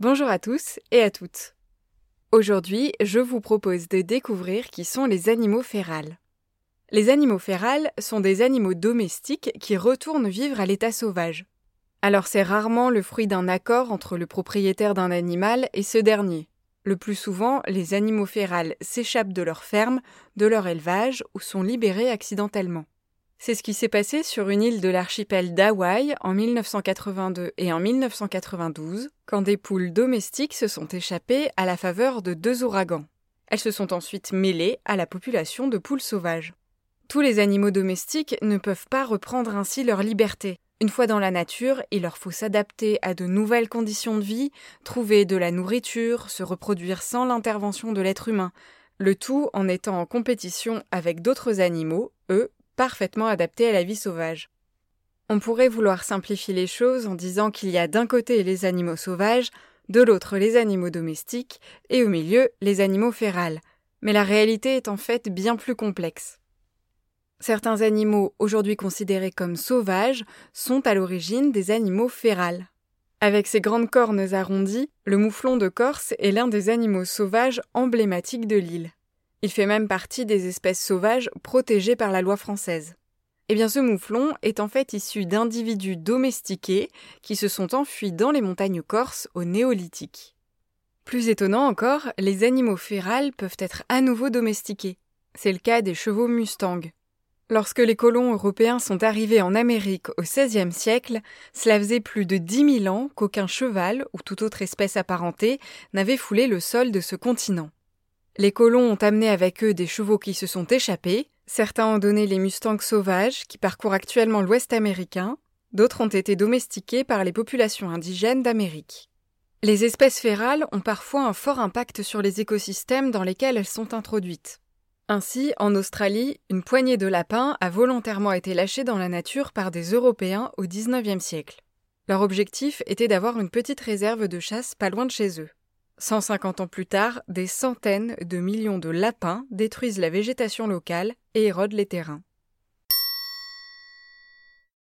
Bonjour à tous et à toutes. Aujourd'hui, je vous propose de découvrir qui sont les animaux férales. Les animaux férales sont des animaux domestiques qui retournent vivre à l'état sauvage. Alors c'est rarement le fruit d'un accord entre le propriétaire d'un animal et ce dernier. Le plus souvent, les animaux férales s'échappent de leur ferme, de leur élevage ou sont libérés accidentellement. C'est ce qui s'est passé sur une île de l'archipel d'Hawaï en 1982 et en 1992, quand des poules domestiques se sont échappées à la faveur de deux ouragans. Elles se sont ensuite mêlées à la population de poules sauvages. Tous les animaux domestiques ne peuvent pas reprendre ainsi leur liberté. Une fois dans la nature, il leur faut s'adapter à de nouvelles conditions de vie, trouver de la nourriture, se reproduire sans l'intervention de l'être humain, le tout en étant en compétition avec d'autres animaux, eux, parfaitement adapté à la vie sauvage. On pourrait vouloir simplifier les choses en disant qu'il y a d'un côté les animaux sauvages, de l'autre les animaux domestiques, et au milieu les animaux férales. Mais la réalité est en fait bien plus complexe. Certains animaux aujourd'hui considérés comme sauvages sont à l'origine des animaux férales. Avec ses grandes cornes arrondies, le mouflon de Corse est l'un des animaux sauvages emblématiques de l'île. Il fait même partie des espèces sauvages protégées par la loi française. Eh bien, ce mouflon est en fait issu d'individus domestiqués qui se sont enfuis dans les montagnes corses au néolithique. Plus étonnant encore, les animaux férales peuvent être à nouveau domestiqués. C'est le cas des chevaux Mustang. Lorsque les colons européens sont arrivés en Amérique au XVIe siècle, cela faisait plus de dix mille ans qu'aucun cheval ou toute autre espèce apparentée n'avait foulé le sol de ce continent. Les colons ont amené avec eux des chevaux qui se sont échappés, certains ont donné les mustangs sauvages qui parcourent actuellement l'Ouest américain, d'autres ont été domestiqués par les populations indigènes d'Amérique. Les espèces férales ont parfois un fort impact sur les écosystèmes dans lesquels elles sont introduites. Ainsi, en Australie, une poignée de lapins a volontairement été lâchée dans la nature par des Européens au XIXe siècle. Leur objectif était d'avoir une petite réserve de chasse pas loin de chez eux. 150 ans plus tard, des centaines de millions de lapins détruisent la végétation locale et érodent les terrains.